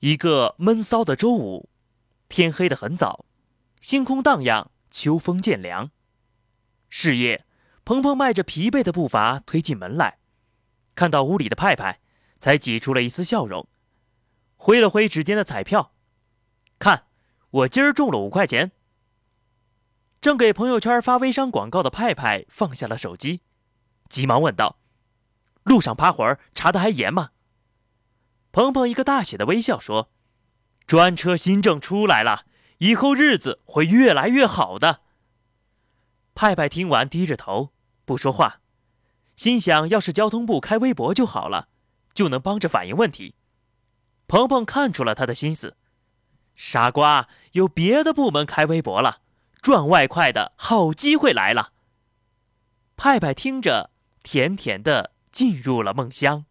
一个闷骚的周五，天黑得很早，星空荡漾，秋风渐凉。是夜，鹏鹏迈着疲惫的步伐推进门来，看到屋里的派派，才挤出了一丝笑容，挥了挥指尖的彩票，看，我今儿中了五块钱。正给朋友圈发微商广告的派派放下了手机，急忙问道：“路上趴活儿查的还严吗？”鹏鹏一个大写的微笑说：“专车新政出来了，以后日子会越来越好的。”派派听完低着头不说话，心想：要是交通部开微博就好了，就能帮着反映问题。鹏鹏看出了他的心思：“傻瓜，有别的部门开微博了，赚外快的好机会来了。”派派听着，甜甜的进入了梦乡。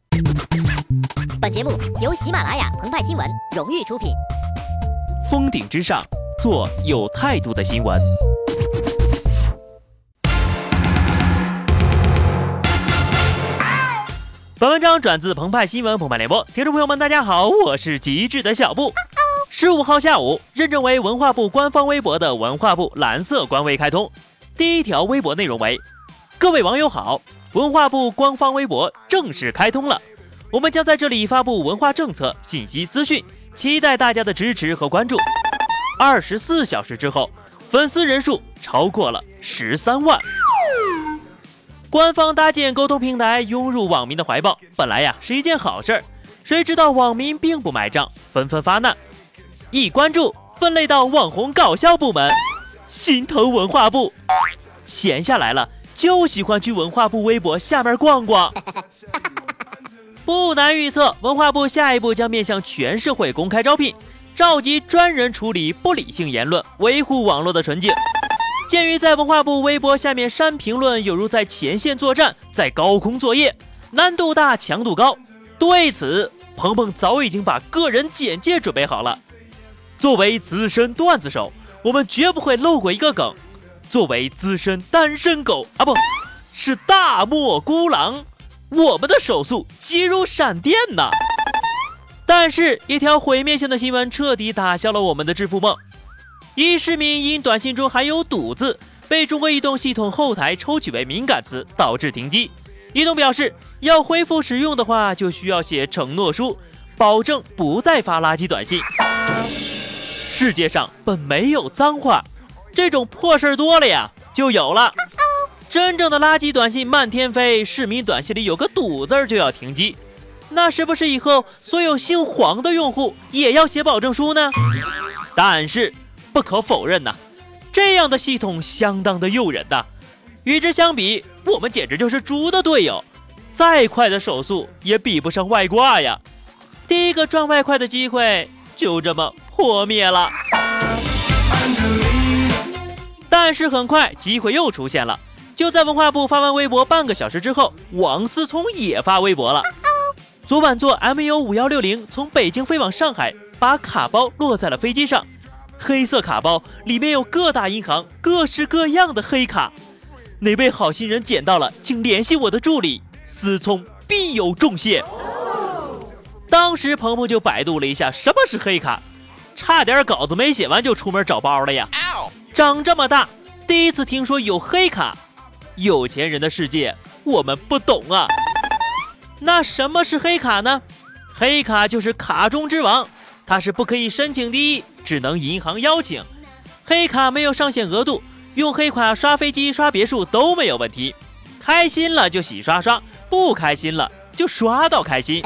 本节目由喜马拉雅澎湃新闻荣誉出品。峰顶之上，做有态度的新闻。本文章转自澎湃新闻澎湃联播，听众朋友们，大家好，我是极致的小布。十五号下午，认证为文化部官方微博的文化部蓝色官微开通，第一条微博内容为：各位网友好，文化部官方微博正式开通了。我们将在这里发布文化政策信息资讯，期待大家的支持和关注。二十四小时之后，粉丝人数超过了十三万。官方搭建沟通平台，涌入网民的怀抱，本来呀是一件好事儿。谁知道网民并不买账，纷纷发难。一关注分类到网红搞笑部门，心疼文化部。闲下来了，就喜欢去文化部微博下面逛逛。不难预测，文化部下一步将面向全社会公开招聘，召集专人处理不理性言论，维护网络的纯净。鉴于在文化部微博下面删评论有如在前线作战，在高空作业，难度大，强度高。对此，鹏鹏早已经把个人简介准备好了。作为资深段子手，我们绝不会漏过一个梗。作为资深单身狗啊，不是大漠孤狼。我们的手速急如闪电呐！但是，一条毁灭性的新闻彻底打消了我们的致富梦。一市民因短信中含有“赌”字，被中国移动系统后台抽取为敏感词，导致停机。移动表示，要恢复使用的话，就需要写承诺书，保证不再发垃圾短信。世界上本没有脏话，这种破事儿多了呀，就有了。真正的垃圾短信漫天飞，市民短信里有个“堵”字就要停机，那是不是以后所有姓黄的用户也要写保证书呢？但是不可否认呐，这样的系统相当的诱人呐。与之相比，我们简直就是猪的队友，再快的手速也比不上外挂呀。第一个赚外快的机会就这么破灭了。但是很快机会又出现了。就在文化部发完微博半个小时之后，王思聪也发微博了。昨晚坐 MU 五幺六零从北京飞往上海，把卡包落在了飞机上。黑色卡包里面有各大银行各式各样的黑卡。哪位好心人捡到了，请联系我的助理思聪，必有重谢。当时鹏鹏就百度了一下什么是黑卡，差点稿子没写完就出门找包了呀。长这么大第一次听说有黑卡。有钱人的世界，我们不懂啊。那什么是黑卡呢？黑卡就是卡中之王，它是不可以申请的，只能银行邀请。黑卡没有上限额度，用黑卡刷飞机、刷别墅都没有问题。开心了就洗刷刷，不开心了就刷到开心。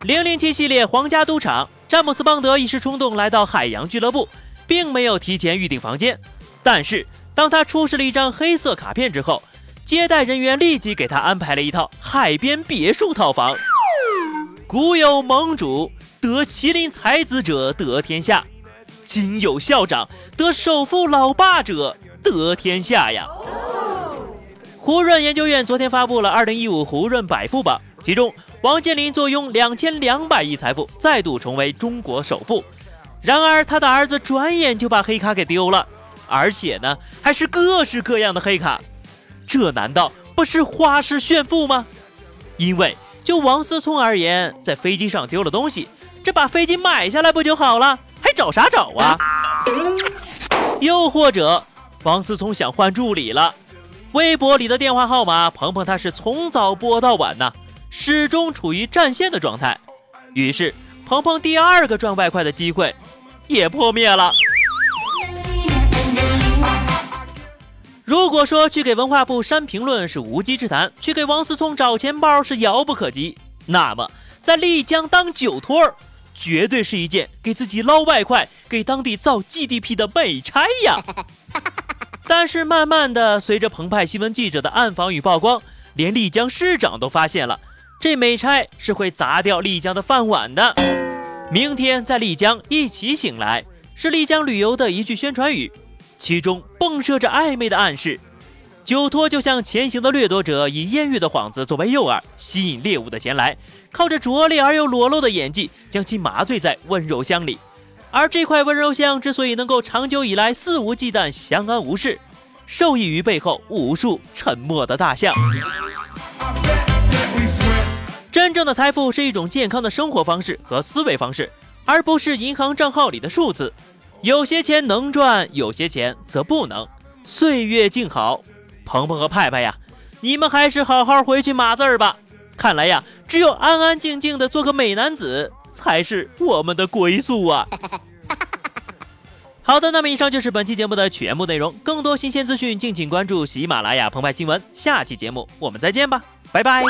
零零七系列皇家赌场，詹姆斯邦德一时冲动来到海洋俱乐部，并没有提前预订房间，但是。当他出示了一张黑色卡片之后，接待人员立即给他安排了一套海边别墅套房。古有盟主得麒麟才子者得天下，今有校长得首富老爸者得天下呀！胡润研究院昨天发布了二零一五胡润百富榜，其中王健林坐拥两千两百亿财富，再度成为中国首富。然而他的儿子转眼就把黑卡给丢了。而且呢，还是各式各样的黑卡，这难道不是花式炫富吗？因为就王思聪而言，在飞机上丢了东西，这把飞机买下来不就好了？还找啥找啊？又或者，王思聪想换助理了，微博里的电话号码，鹏鹏他是从早拨到晚呐，始终处于占线的状态。于是，鹏鹏第二个赚外快的机会也破灭了。如果说去给文化部删评论是无稽之谈，去给王思聪找钱包是遥不可及，那么在丽江当酒托儿，绝对是一件给自己捞外快、给当地造 GDP 的美差呀。但是慢慢的，随着澎湃新闻记者的暗访与曝光，连丽江市长都发现了，这美差是会砸掉丽江的饭碗的。明天在丽江一起醒来，是丽江旅游的一句宣传语。其中迸射着暧昧的暗示，酒托就像前行的掠夺者，以艳遇的幌子作为诱饵，吸引猎物的前来，靠着拙劣而又裸露的演技，将其麻醉在温柔乡里。而这块温柔乡之所以能够长久以来肆无忌惮、相安无事，受益于背后无数沉默的大象。真正的财富是一种健康的生活方式和思维方式，而不是银行账号里的数字。有些钱能赚，有些钱则不能。岁月静好，鹏鹏和派派呀，你们还是好好回去码字儿吧。看来呀，只有安安静静的做个美男子，才是我们的归宿啊。好的，那么以上就是本期节目的全部内容。更多新鲜资讯，敬请关注喜马拉雅澎湃新闻。下期节目我们再见吧，拜拜。